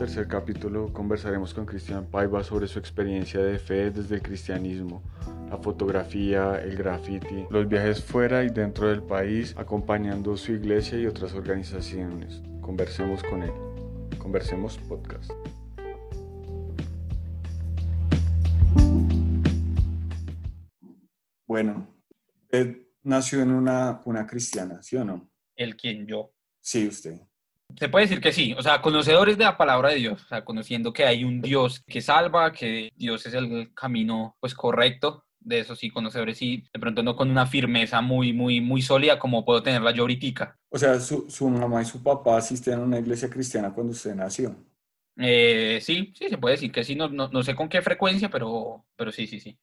tercer capítulo conversaremos con Cristian Paiva sobre su experiencia de fe desde el cristianismo, la fotografía, el graffiti, los viajes fuera y dentro del país, acompañando su iglesia y otras organizaciones. Conversemos con él. Conversemos podcast. Bueno, usted nació en una, una cristiana, ¿sí o no? El quien yo. Sí, usted. Se puede decir que sí, o sea, conocedores de la palabra de Dios, o sea, conociendo que hay un Dios que salva, que Dios es el camino pues correcto, de eso sí, conocedores sí, de pronto no con una firmeza muy, muy, muy sólida como puedo tenerla yo ahorita. O sea, su, su mamá y su papá asistían a una iglesia cristiana cuando usted nació. Eh, sí, sí, se puede decir que sí, no, no, no sé con qué frecuencia, pero, pero sí, sí, sí.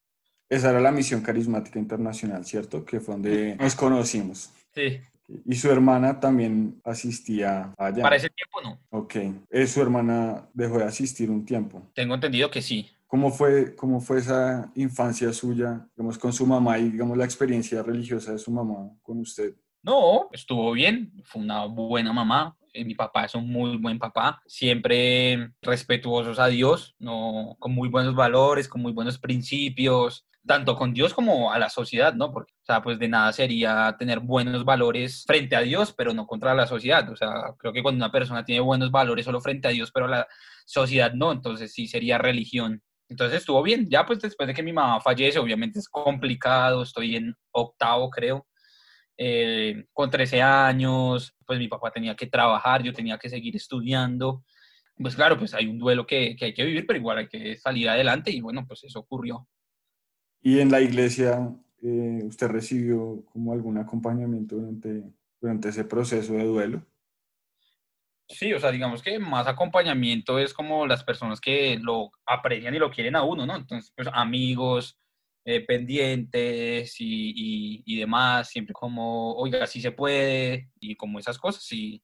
Esa era la misión carismática internacional, ¿cierto? Que fue donde nos conocimos. Sí. Y su hermana también asistía allá. Para ese tiempo no. Ok. Eh, su hermana dejó de asistir un tiempo. Tengo entendido que sí. ¿Cómo fue, ¿Cómo fue esa infancia suya, digamos, con su mamá y, digamos, la experiencia religiosa de su mamá con usted? No, estuvo bien, fue una buena mamá. Eh, Mi papá es un muy buen papá, siempre respetuosos a Dios, no, con muy buenos valores, con muy buenos principios, tanto con Dios como a la sociedad, ¿no? Porque, o sea, pues de nada sería tener buenos valores frente a Dios, pero no contra la sociedad. O sea, creo que cuando una persona tiene buenos valores solo frente a Dios, pero la sociedad no, entonces sí sería religión. Entonces estuvo bien. Ya pues después de que mi mamá fallece, obviamente es complicado, estoy en octavo, creo. Eh, con 13 años, pues mi papá tenía que trabajar, yo tenía que seguir estudiando. Pues claro, pues hay un duelo que hay que vivir, pero igual hay que salir adelante y bueno, pues eso ocurrió. ¿Y en la iglesia eh, usted recibió como algún acompañamiento durante, durante ese proceso de duelo? Sí, o sea, digamos que más acompañamiento es como las personas que lo aprecian y lo quieren a uno, ¿no? Entonces, pues amigos, eh, pendientes y, y, y, demás, siempre como, oiga, sí se puede, y como esas cosas, sí.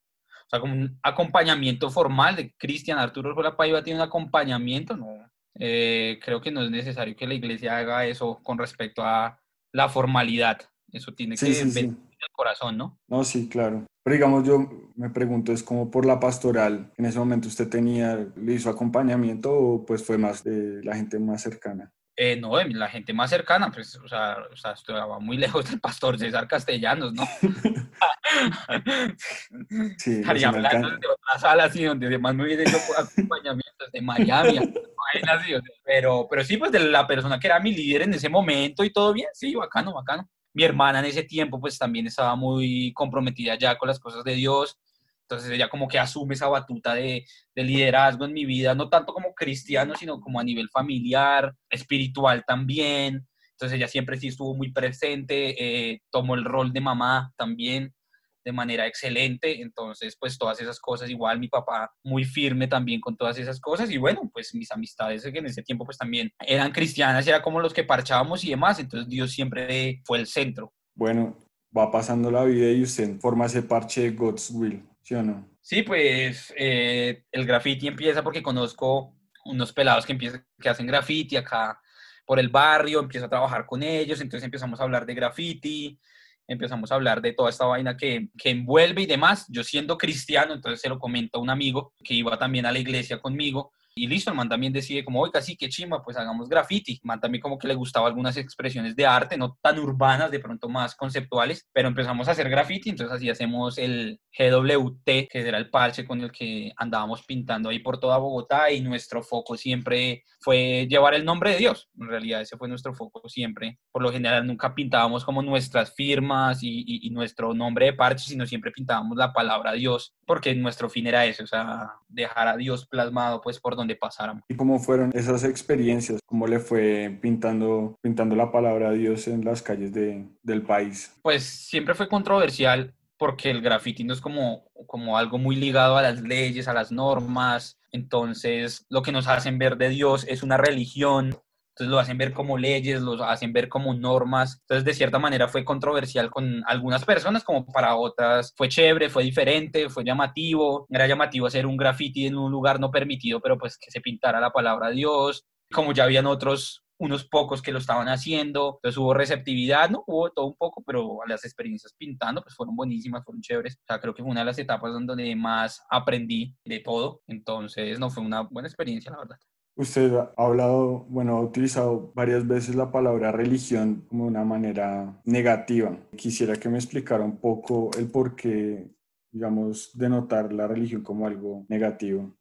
O sea, como un acompañamiento formal de Cristian Arturo Orjuela Paiva tiene un acompañamiento, no. Eh, creo que no es necesario que la iglesia haga eso con respecto a la formalidad. Eso tiene Sí, que sí, venir sí. del corazón, ¿no? No, sí, claro. Pero digamos, yo me pregunto, ¿es como por la pastoral? ¿En ese momento usted tenía, le hizo acompañamiento o pues fue más de la gente más cercana? Eh, no, la gente más cercana, pues, o sea, o sea, estaba muy lejos del pastor César Castellanos, ¿no? Sí, Estaría hablando de otra sala así, donde además me hubiera hecho acompañamientos de Miami, o sea, pero, pero sí, pues de la persona que era mi líder en ese momento y todo bien, sí, bacano, bacano. Mi hermana en ese tiempo, pues también estaba muy comprometida ya con las cosas de Dios, entonces ella como que asume esa batuta de, de liderazgo en mi vida, no tanto como cristiano, sino como a nivel familiar, espiritual también. Entonces ella siempre sí estuvo muy presente, eh, tomó el rol de mamá también de manera excelente. Entonces, pues todas esas cosas, igual mi papá muy firme también con todas esas cosas. Y bueno, pues mis amistades que en ese tiempo pues también eran cristianas, era como los que parchábamos y demás. Entonces Dios siempre fue el centro. Bueno, va pasando la vida y usted forma ese parche de God's Will, ¿sí o no? Sí, pues eh, el graffiti empieza porque conozco unos pelados que, empiezan, que hacen graffiti acá por el barrio, empiezo a trabajar con ellos, entonces empezamos a hablar de graffiti, empezamos a hablar de toda esta vaina que, que envuelve y demás. Yo siendo cristiano, entonces se lo comento a un amigo que iba también a la iglesia conmigo. Y listo, el man también decide como, oiga, sí, qué chimba, pues hagamos graffiti. El man también como que le gustaba algunas expresiones de arte, no tan urbanas, de pronto más conceptuales, pero empezamos a hacer graffiti, entonces así hacemos el GWT, que era el parche con el que andábamos pintando ahí por toda Bogotá y nuestro foco siempre fue llevar el nombre de Dios. En realidad ese fue nuestro foco siempre. Por lo general nunca pintábamos como nuestras firmas y, y, y nuestro nombre de parche, sino siempre pintábamos la palabra Dios, porque nuestro fin era ese, o sea, dejar a Dios plasmado pues por donde pasáramos. ¿Y cómo fueron esas experiencias? ¿Cómo le fue pintando, pintando la palabra de Dios en las calles de, del país? Pues siempre fue controversial porque el graffiti no es como, como algo muy ligado a las leyes, a las normas. Entonces, lo que nos hacen ver de Dios es una religión. Entonces lo hacen ver como leyes, lo hacen ver como normas. Entonces, de cierta manera fue controversial con algunas personas, como para otras fue chévere, fue diferente, fue llamativo. Era llamativo hacer un graffiti en un lugar no permitido, pero pues que se pintara la palabra Dios. Como ya habían otros unos pocos que lo estaban haciendo, entonces hubo receptividad, ¿no? Hubo todo un poco, pero las experiencias pintando pues fueron buenísimas, fueron chéveres. O sea, creo que fue una de las etapas donde más aprendí de todo, entonces no fue una buena experiencia, la verdad. Usted ha hablado, bueno, ha utilizado varias veces la palabra religión como una manera negativa. Quisiera que me explicara un poco el por qué, digamos, denotar la religión como algo negativo.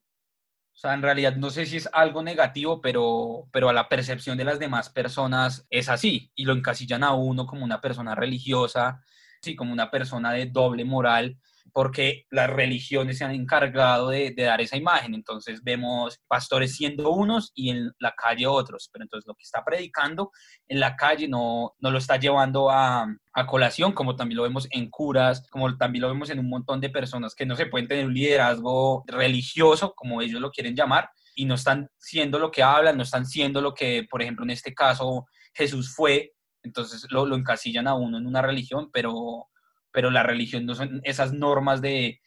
O sea, en realidad no sé si es algo negativo, pero, pero a la percepción de las demás personas es así y lo encasillan a uno como una persona religiosa, sí, como una persona de doble moral porque las religiones se han encargado de, dar esa imagen. Entonces vemos pastores siendo unos y en la calle otros, pero entonces lo que está predicando en la calle no, no lo está llevando a, a colación, como también lo vemos en curas, como también lo vemos en un montón de personas que no se pueden tener un liderazgo religioso, como ellos lo quieren llamar, y no están siendo lo que hablan, no están siendo lo que, por ejemplo, en este caso Jesús fue, entonces lo, lo encasillan a uno en una religión, pero pero la religión no son esas normas de,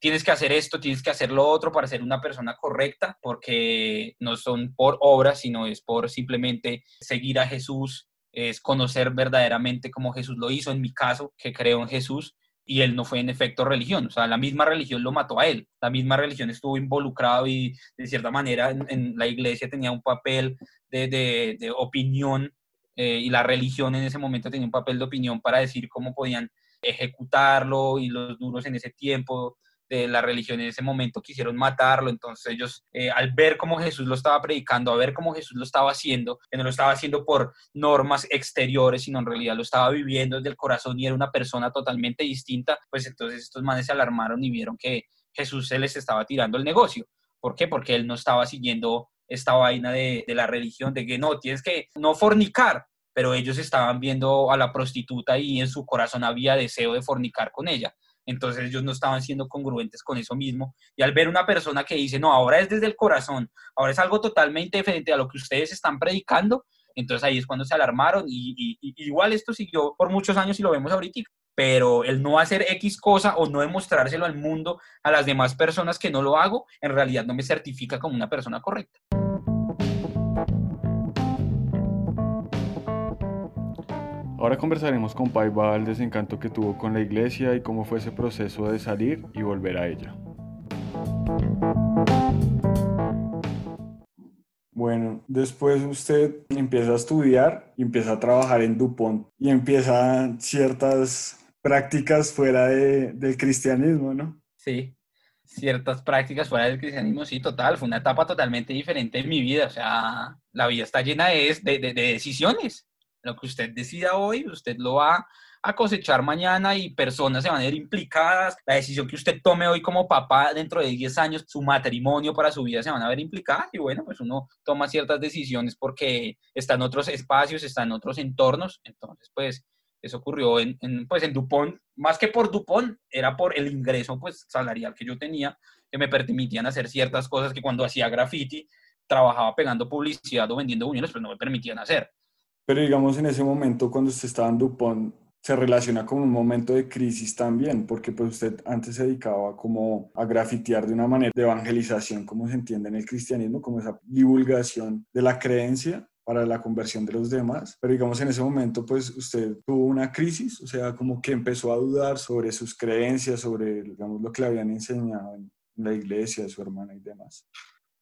tienes que hacer esto, tienes que hacer lo otro para ser una persona correcta, porque no son por obras, sino es por simplemente seguir a Jesús, es conocer verdaderamente cómo Jesús lo hizo, en mi caso, que creo en Jesús, y él no fue en efecto religión, o sea, la misma religión lo mató a él, la misma religión estuvo involucrado y de cierta manera en, la iglesia tenía un papel de, opinión eh, y la religión en ese momento tenía un papel de opinión para decir cómo podían ejecutarlo y los duros en ese tiempo de la religión en ese momento quisieron matarlo, entonces ellos eh, al ver cómo Jesús lo estaba predicando, a ver cómo Jesús lo estaba haciendo, que no lo estaba haciendo por normas exteriores, sino en realidad lo estaba viviendo desde el corazón y era una persona totalmente distinta, pues entonces estos manes se alarmaron y vieron que Jesús se les estaba tirando el negocio. ¿Por qué? Porque él no estaba siguiendo esta vaina de, de la religión, de que no, tienes que no fornicar, pero ellos estaban viendo a la prostituta y en su corazón había deseo de fornicar con ella. Entonces ellos no estaban siendo congruentes con eso mismo. Y al ver una persona que dice, no, ahora es desde el corazón, ahora es algo totalmente diferente a lo que ustedes están predicando, entonces ahí es cuando se alarmaron y, igual esto siguió por muchos años y lo vemos ahorita. Pero el no hacer X cosa o no demostrárselo al mundo, a las demás personas que no lo hago, en realidad no me certifica como una persona correcta. Ahora conversaremos con Paiva el desencanto que tuvo con la iglesia y cómo fue ese proceso de salir y volver a ella. Bueno, después usted empieza a estudiar y empieza a trabajar en Dupont y empieza ciertas prácticas fuera del cristianismo, ¿no? Sí, ciertas prácticas fuera del cristianismo, sí, total, fue una etapa totalmente diferente en mi vida, o sea, la vida está llena de, de, de decisiones, lo que usted decida hoy, usted lo va a cosechar mañana y personas se van a ver implicadas. La decisión que usted tome hoy como papá dentro de 10 años, su matrimonio para su vida se van a ver implicadas y bueno, pues uno toma ciertas decisiones porque está en otros espacios, está en otros entornos. Entonces, pues eso ocurrió en, pues en Dupont, más que por Dupont, era por el ingreso pues salarial que yo tenía, que me permitían hacer ciertas cosas que cuando hacía graffiti, trabajaba pegando publicidad o vendiendo uniones, pues no me permitían hacer. Pero digamos en ese momento cuando usted estaba en Dupont, se relaciona con un momento de crisis también, porque pues usted antes se dedicaba como a grafitear de una manera de evangelización, como se entiende en el cristianismo, como esa divulgación de la creencia para la conversión de los demás. Pero digamos en ese momento pues usted tuvo una crisis, o sea, como que empezó a dudar sobre sus creencias, sobre digamos lo que le habían enseñado en la iglesia, su hermana y demás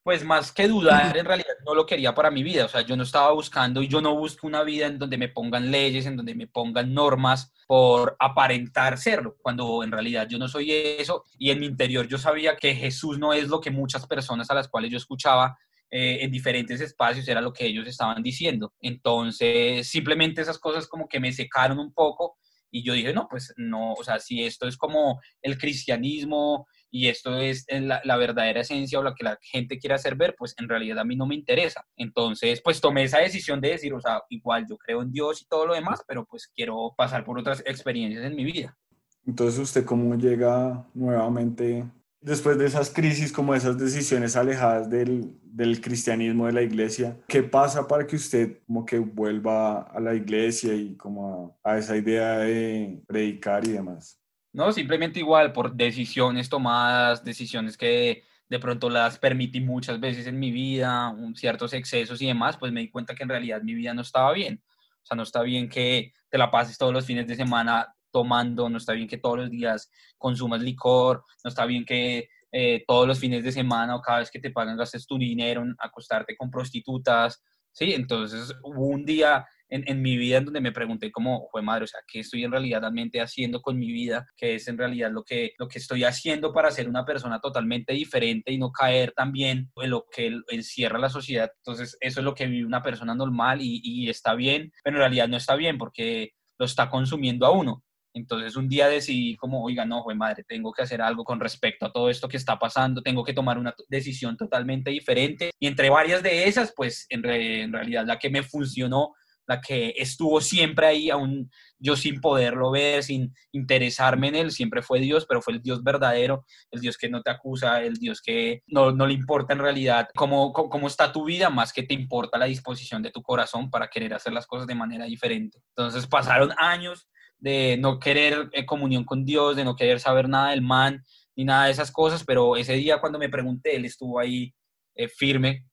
pues más que dudar, en realidad no lo quería para mi vida. O sea, yo no estaba buscando y yo no busco una vida en donde me pongan leyes, en donde me pongan normas por aparentar serlo, cuando en realidad yo no soy eso. Y en mi interior yo sabía que Jesús no es lo que muchas personas a las cuales yo escuchaba eh, en diferentes espacios era lo que ellos estaban diciendo. Entonces, simplemente esas cosas como que me secaron un poco y yo dije, no, pues no, o sea, si esto es como el cristianismo y esto es la, la, verdadera esencia o la que la gente quiere hacer ver, pues en realidad a mí no me interesa. Entonces, pues tomé esa decisión de decir, o sea, igual yo creo en Dios y todo lo demás, pero pues quiero pasar por otras experiencias en mi vida. Entonces, ¿usted cómo llega nuevamente después de esas crisis, como esas decisiones alejadas del, del, cristianismo, de la iglesia, ¿qué pasa para que usted como que vuelva a la iglesia y como a, a esa idea de predicar y demás? No, simplemente igual por decisiones tomadas, decisiones que de pronto las permití muchas veces en mi vida, ciertos excesos y demás, pues me di cuenta que en realidad mi vida no estaba bien. O sea, no está bien que te la pases todos los fines de semana tomando, no está bien que todos los días consumas licor, no está bien que eh, todos los fines de semana o cada vez que te pagan gastes tu dinero en acostarte con prostitutas, ¿sí? Entonces hubo un día en, en, mi vida en donde me pregunté cómo, fue madre, o sea, ¿qué estoy en realidad realmente haciendo con mi vida? ¿Qué es en realidad lo que, lo que estoy haciendo para ser una persona totalmente diferente y no caer también en lo que encierra la sociedad? Entonces eso es lo que vive una persona normal y, y está bien, pero en realidad no está bien porque lo está consumiendo a uno. Entonces un día decidí como, oiga, no, fue madre, tengo que hacer algo con respecto a todo esto que está pasando, tengo que tomar una decisión totalmente diferente. Y entre varias de esas, pues en, en realidad la que me funcionó, la que estuvo siempre ahí, aún yo sin poderlo ver, sin interesarme en él, siempre fue Dios, pero fue el Dios verdadero, el Dios que no te acusa, el Dios que no, no le importa en realidad cómo, cómo, está tu vida, más que te importa la disposición de tu corazón para querer hacer las cosas de manera diferente. Entonces pasaron años de no querer eh, comunión con Dios, de no querer saber nada del man, ni nada de esas cosas, pero ese día cuando me pregunté, él estuvo ahí eh, firme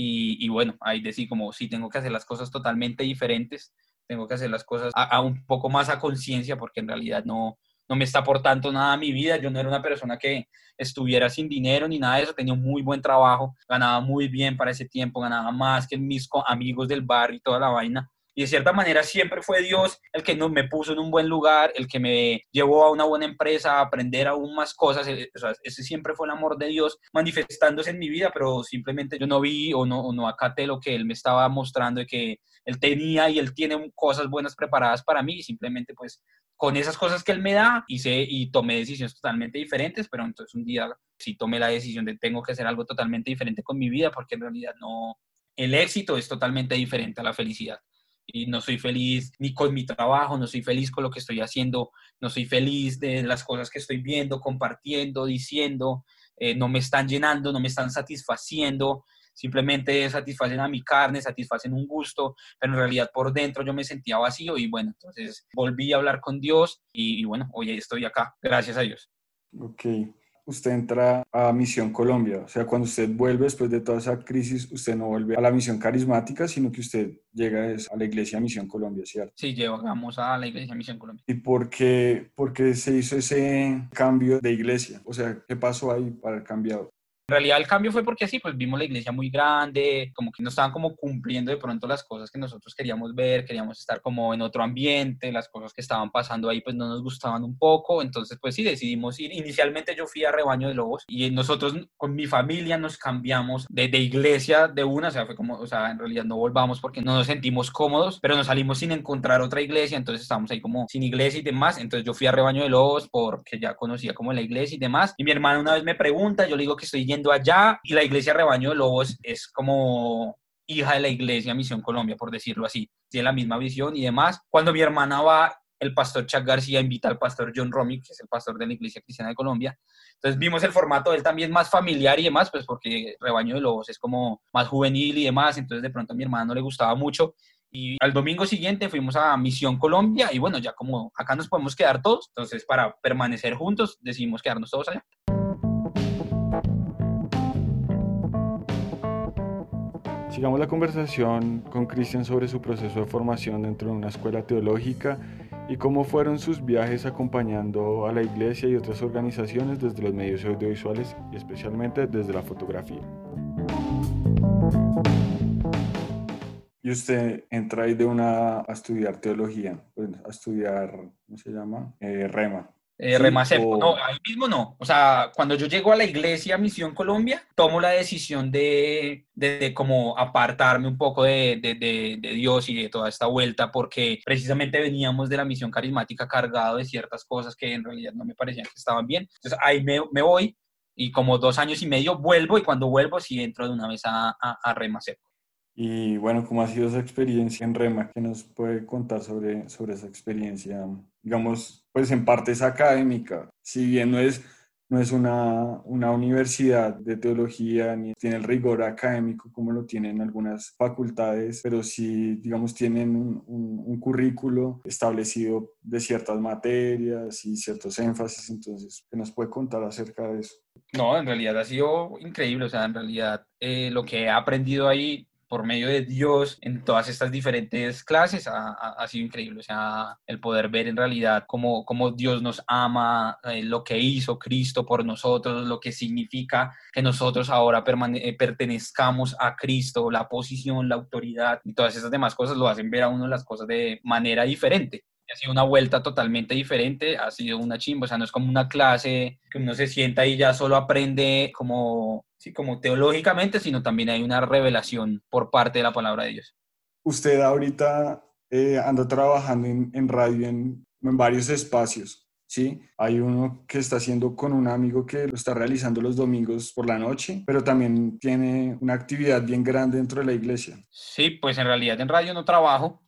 y, y, bueno, ahí decí como, sí, tengo que hacer las cosas totalmente diferentes, tengo que hacer las cosas a, un poco más a conciencia porque en realidad no, no me está aportando nada a mi vida, yo no era una persona que estuviera sin dinero ni nada de eso, tenía un muy buen trabajo, ganaba muy bien para ese tiempo, ganaba más que mis amigos del barrio y toda la vaina, y de cierta manera siempre fue Dios el que me puso en un buen lugar, el que me llevó a una buena empresa, a aprender aún más cosas. Eh, ese siempre fue el amor de Dios manifestándose en mi vida, pero simplemente yo no vi o no, o no acaté lo que Él me estaba mostrando de que Él tenía y Él tiene cosas buenas preparadas para mí y simplemente pues con esas cosas que Él me da hice y tomé decisiones totalmente diferentes, pero entonces un día sí tomé la decisión de tengo que hacer algo totalmente diferente con mi vida porque en realidad no, el éxito es totalmente diferente a la felicidad y no soy feliz ni con mi trabajo, no soy feliz con lo que estoy haciendo, no soy feliz de las cosas que estoy viendo, compartiendo, diciendo, eh, no me están llenando, no me están satisfaciendo, simplemente satisfacen a mi carne, satisfacen un gusto, pero en realidad por dentro yo me sentía vacío y bueno, entonces volví a hablar con Dios y, y bueno, hoy estoy acá, gracias a Dios. Ok, usted entra a Misión Colombia. O sea, cuando usted vuelve después de toda esa crisis, usted no vuelve a la misión carismática, sino que usted llega a la iglesia Misión Colombia, ¿cierto? Sí, llegamos a la iglesia Misión Colombia. ¿Y por qué, por qué se hizo ese cambio de iglesia? O sea, ¿qué pasó ahí para el cambiado? En realidad el cambio fue porque sí, pues vimos la iglesia muy grande, como que no estaban como cumpliendo de pronto las cosas que nosotros queríamos ver, queríamos estar como en otro ambiente, las cosas que estaban pasando ahí pues no nos gustaban un poco, entonces pues sí decidimos ir. Inicialmente yo fui a Rebaño de Lobos y nosotros con mi familia nos cambiamos de, de iglesia de una, o sea, fue como, o sea, en realidad no volvamos porque no nos sentimos cómodos, pero nos salimos sin encontrar otra iglesia, entonces estábamos ahí como sin iglesia y demás, entonces yo fui a Rebaño de Lobos porque ya conocía como la iglesia y demás, y mi hermano una vez me pregunta, yo le digo que estoy yendo allá y la iglesia Rebaño de Lobos es como hija de la iglesia Misión Colombia, por decirlo así. Tiene la misma visión y demás. Cuando mi hermana va, el pastor Chuck García invita al pastor John Romick, que es el pastor de la Iglesia Cristiana de Colombia. Entonces vimos el formato de él también más familiar y demás, pues porque Rebaño de Lobos es como más juvenil y demás, entonces de pronto a mi hermana no le gustaba mucho. Y al domingo siguiente fuimos a Misión Colombia y bueno, ya como acá nos podemos quedar todos, entonces para permanecer juntos decidimos quedarnos todos allá. Sigamos la conversación con Cristian sobre su proceso de formación dentro de una escuela teológica y cómo fueron sus viajes acompañando a la iglesia y otras organizaciones desde los medios audiovisuales y especialmente desde la fotografía. Y usted entra ahí de una a estudiar teología, pues, a estudiar, ¿cómo se llama? Eh, Rema. Eh, no, ahí mismo no. O sea, cuando yo llego a la iglesia Misión Colombia, tomo la decisión de, de, como apartarme un poco de, de, de, Dios y de toda esta vuelta, porque precisamente veníamos de la misión carismática cargado de ciertas cosas que en realidad no me parecían que estaban bien. Entonces ahí me, me voy y como dos años y medio vuelvo y cuando vuelvo sí entro de una vez a, a, a Y bueno, ¿cómo ha sido esa experiencia en Rema? ¿Qué nos puede contar sobre, sobre esa experiencia? Digamos, pues en parte es académica, si bien no es no es una, una universidad de teología ni tiene el rigor académico como lo tienen algunas facultades, pero sí, digamos, tienen un, un, currículo establecido de ciertas materias y ciertos énfasis. Entonces, ¿qué nos puede contar acerca de eso? No, en realidad ha sido increíble. O sea, en realidad eh, lo que he aprendido ahí por medio de Dios en todas estas diferentes clases ha, sido increíble. O sea, el poder ver en realidad cómo, cómo Dios nos ama, eh, lo que hizo Cristo por nosotros, lo que significa que nosotros ahora eh, pertenezcamos a Cristo, la posición, la autoridad y todas esas demás cosas lo hacen ver a uno las cosas de manera diferente ha sido una vuelta totalmente diferente, ha sido una chimba, o sea, no es como una clase que uno se sienta y ya solo aprende como sí, como teológicamente, sino también hay una revelación por parte de la palabra de Dios. Usted ahorita eh, anda trabajando en, radio en, varios espacios, ¿sí? Hay uno que está haciendo con un amigo que lo está realizando los domingos por la noche, pero también tiene una actividad bien grande dentro de la iglesia. Sí, pues en realidad en radio no trabajo,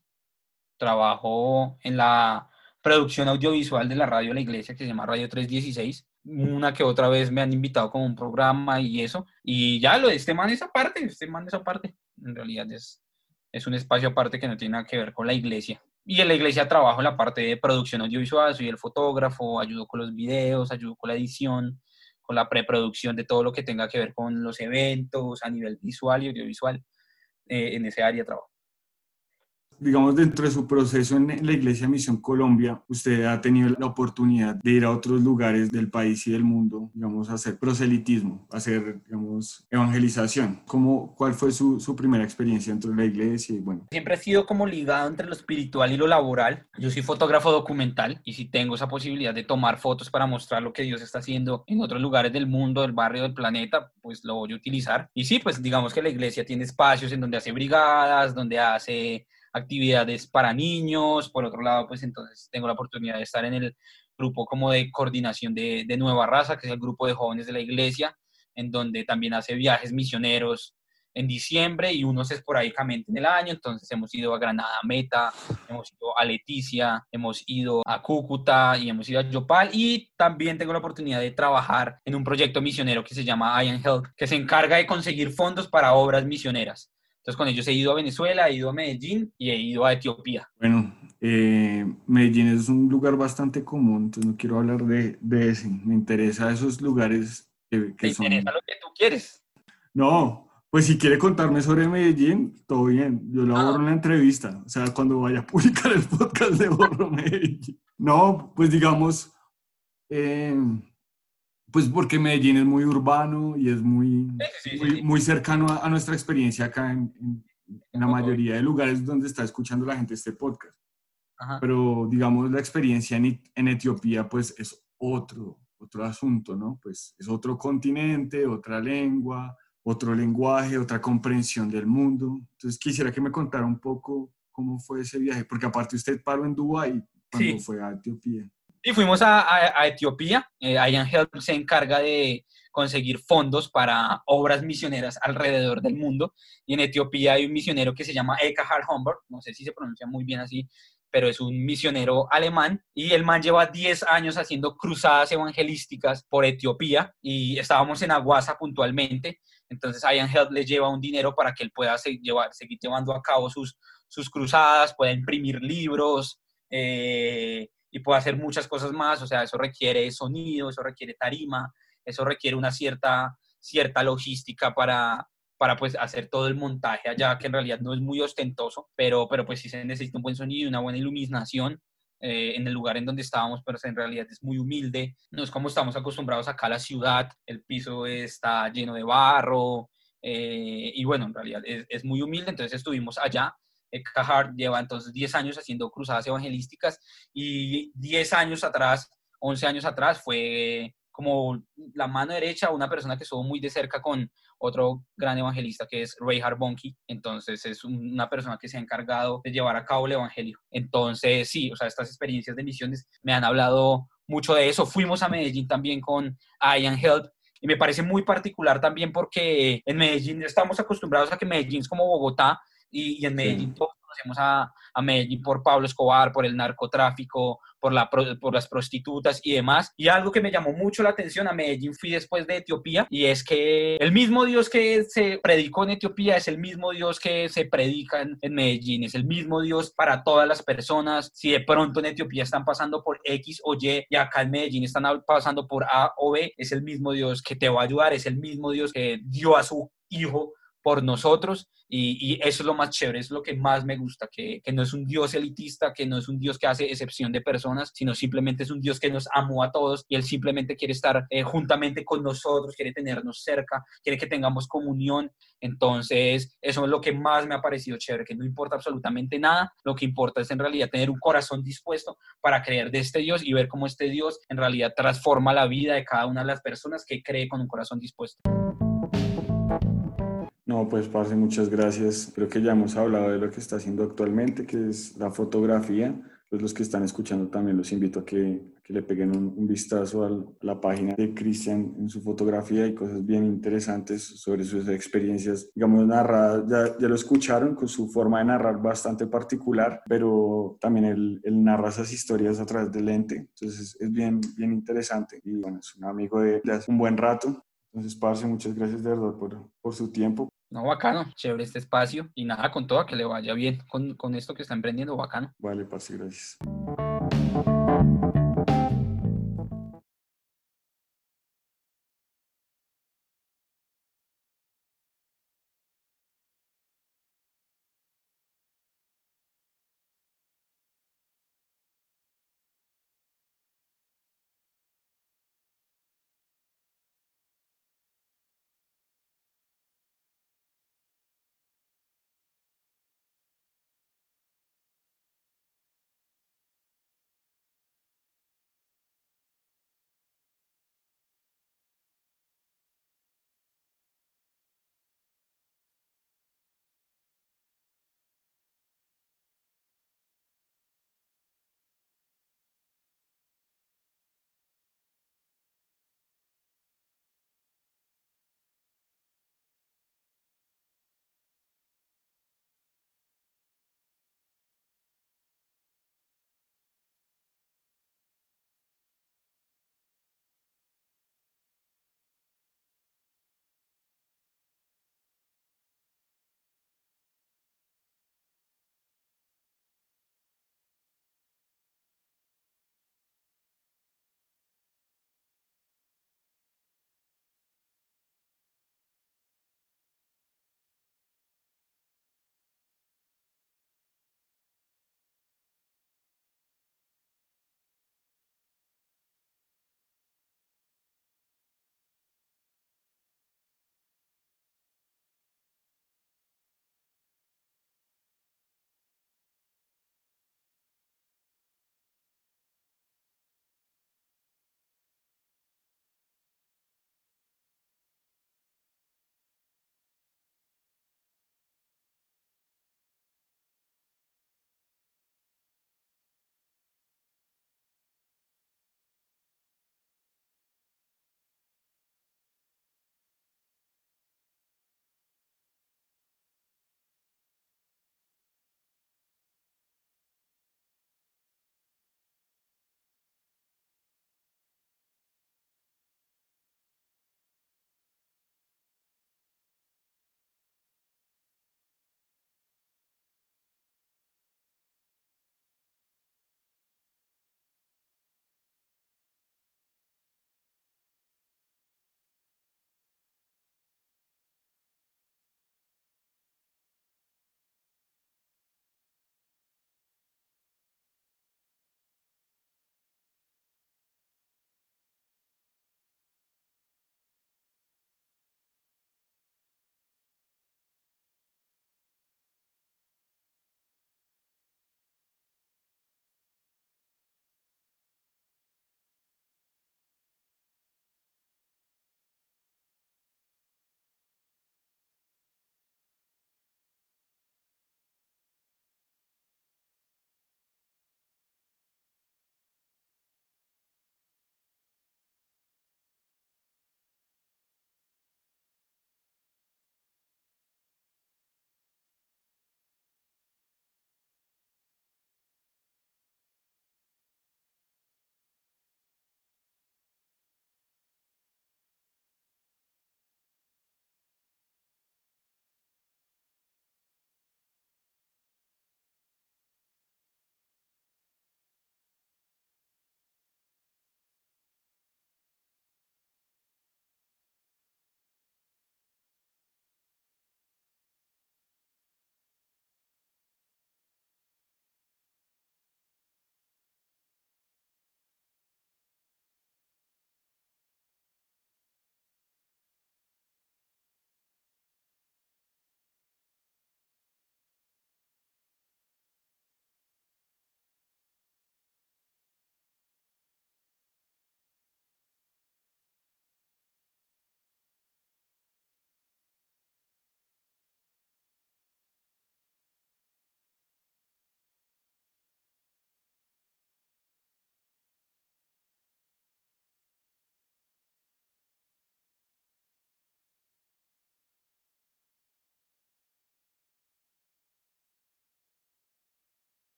trabajo en la producción audiovisual de la radio de la iglesia que se llama Radio 316 una que otra vez me han invitado como un programa y eso. Y ya lo de este man es aparte, este man es aparte. En realidad es, es un espacio aparte que no tiene nada que ver con la iglesia. Y en la iglesia trabajo en la parte de producción audiovisual, soy el fotógrafo, ayudo con los videos, ayudo con la edición, con la preproducción de todo lo que tenga que ver con los eventos a nivel visual y audiovisual. Eh, en ese área trabajo digamos, dentro de su proceso en la Iglesia Misión Colombia, usted ha tenido la oportunidad de ir a otros lugares del país y del mundo, digamos, a hacer proselitismo, a hacer, digamos, evangelización. ¿Cómo, ¿Cuál fue su, su primera experiencia dentro de la iglesia? Y bueno. Siempre he sido como ligado entre lo espiritual y lo laboral. Yo soy fotógrafo documental y si tengo esa posibilidad de tomar fotos para mostrar lo que Dios está haciendo en otros lugares del mundo, del barrio, del planeta, pues lo voy a utilizar. Y sí, pues digamos que la iglesia tiene espacios en donde hace brigadas, donde hace actividades para niños, por otro lado, pues entonces tengo la oportunidad de estar en el grupo como de coordinación de, de Nueva Raza, que es el grupo de jóvenes de la iglesia, en donde también hace viajes misioneros en diciembre y unos esporádicamente en el año. Entonces hemos ido a Granada Meta, hemos ido a Leticia, hemos ido a Cúcuta y hemos ido a Yopal. Y también tengo la oportunidad de trabajar en un proyecto misionero que se llama Iron Health, que se encarga de conseguir fondos para obras misioneras. Entonces con ellos he ido a Venezuela, he ido a Medellín y he ido a Etiopía. Bueno, eh, Medellín es un lugar bastante común, entonces no quiero hablar de, de ese. Me interesa esos lugares que, que ¿Te interesa lo que tú quieres? No, pues si quiere contarme sobre Medellín, todo bien. Yo lo borro en la entrevista. O sea, cuando vaya a publicar el podcast de borro Medellín. No, pues digamos... Eh, pues porque Medellín es muy urbano y es muy, muy, cercano a, nuestra experiencia acá en, la mayoría de lugares donde está escuchando la gente este podcast. Pero digamos la experiencia en, en, Etiopía pues es otro, otro asunto, ¿no? Pues es otro continente, otra lengua, otro lenguaje, otra comprensión del mundo. Entonces quisiera que me contara un poco cómo fue ese viaje, porque aparte usted paró en Dubái cuando fue a Etiopía. Y fuimos a, Etiopía. Eh, Ian Help se encarga de conseguir fondos para obras misioneras alrededor del mundo. Y en Etiopía hay un misionero que se llama Ekahar Homburg, no sé si se pronuncia muy bien así, pero es un misionero alemán y el man lleva 10 años haciendo cruzadas evangelísticas por Etiopía y estábamos en Aguasa puntualmente, entonces Ian Help le lleva un dinero para que él pueda llevar, seguir llevando a cabo sus, sus cruzadas, pueda imprimir libros, eh, y puede hacer muchas cosas más, o sea, eso requiere sonido, eso requiere tarima, eso requiere una cierta, cierta logística para, para pues hacer todo el montaje allá, que en realidad no es muy ostentoso, pero, pero pues sí se necesita un buen sonido, una buena iluminación eh, en el lugar en donde estábamos, pero en realidad es muy humilde, no es como estamos acostumbrados acá a la ciudad, el piso está lleno de barro, eh, y bueno, en realidad es, es muy humilde, entonces estuvimos allá Cajard lleva entonces 10 años haciendo cruzadas evangelísticas y 10 años atrás, 11 años atrás, fue como la mano derecha, una persona que estuvo muy de cerca con otro gran evangelista que es Ray Harbonke. Entonces es una persona que se ha encargado de llevar a cabo el evangelio. Entonces sí, o sea, estas experiencias de misiones me han hablado mucho de eso. Fuimos a Medellín también con Ian Help y me parece muy particular también porque en Medellín estamos acostumbrados a que Medellín es como Bogotá, y, en Medellín todos conocemos a, a, Medellín por Pablo Escobar, por el narcotráfico, por, la, por las prostitutas y demás. Y algo que me llamó mucho la atención a Medellín fui después de Etiopía y es que el mismo Dios que se predicó en Etiopía es el mismo Dios que se predica en, en Medellín, es el mismo Dios para todas las personas. Si de pronto en Etiopía están pasando por X o Y y acá en Medellín están pasando por A o B, es el mismo Dios que te va a ayudar, es el mismo Dios que dio a su Hijo por nosotros y, eso es lo más chévere, es lo que más me gusta, que, no es un Dios elitista, que no es un Dios que hace excepción de personas, sino simplemente es un Dios que nos amó a todos y Él simplemente quiere estar eh, juntamente con nosotros, quiere tenernos cerca, quiere que tengamos comunión. Entonces, eso es lo que más me ha parecido chévere, que no importa absolutamente nada, lo que importa es en realidad tener un corazón dispuesto para creer de este Dios y ver cómo este Dios en realidad transforma la vida de cada una de las personas que cree con un corazón dispuesto. No, pues Parce, muchas gracias. Creo que ya hemos hablado de lo que está haciendo actualmente, que es la fotografía. Pues los que están escuchando también los invito a que, que le peguen un, vistazo a la página de Cristian en su fotografía y cosas bien interesantes sobre sus experiencias, digamos, narradas. Ya, ya lo escucharon con su forma de narrar bastante particular, pero también él, él narra esas historias a través del lente. Entonces es bien, bien interesante. Y bueno, es un amigo de, de hace un buen rato. Entonces, Parce, muchas gracias de verdad por, por su tiempo. No, bacano, chévere este espacio y nada, con todo, que le vaya bien con, con esto que está emprendiendo, bacano. Vale, parce, gracias.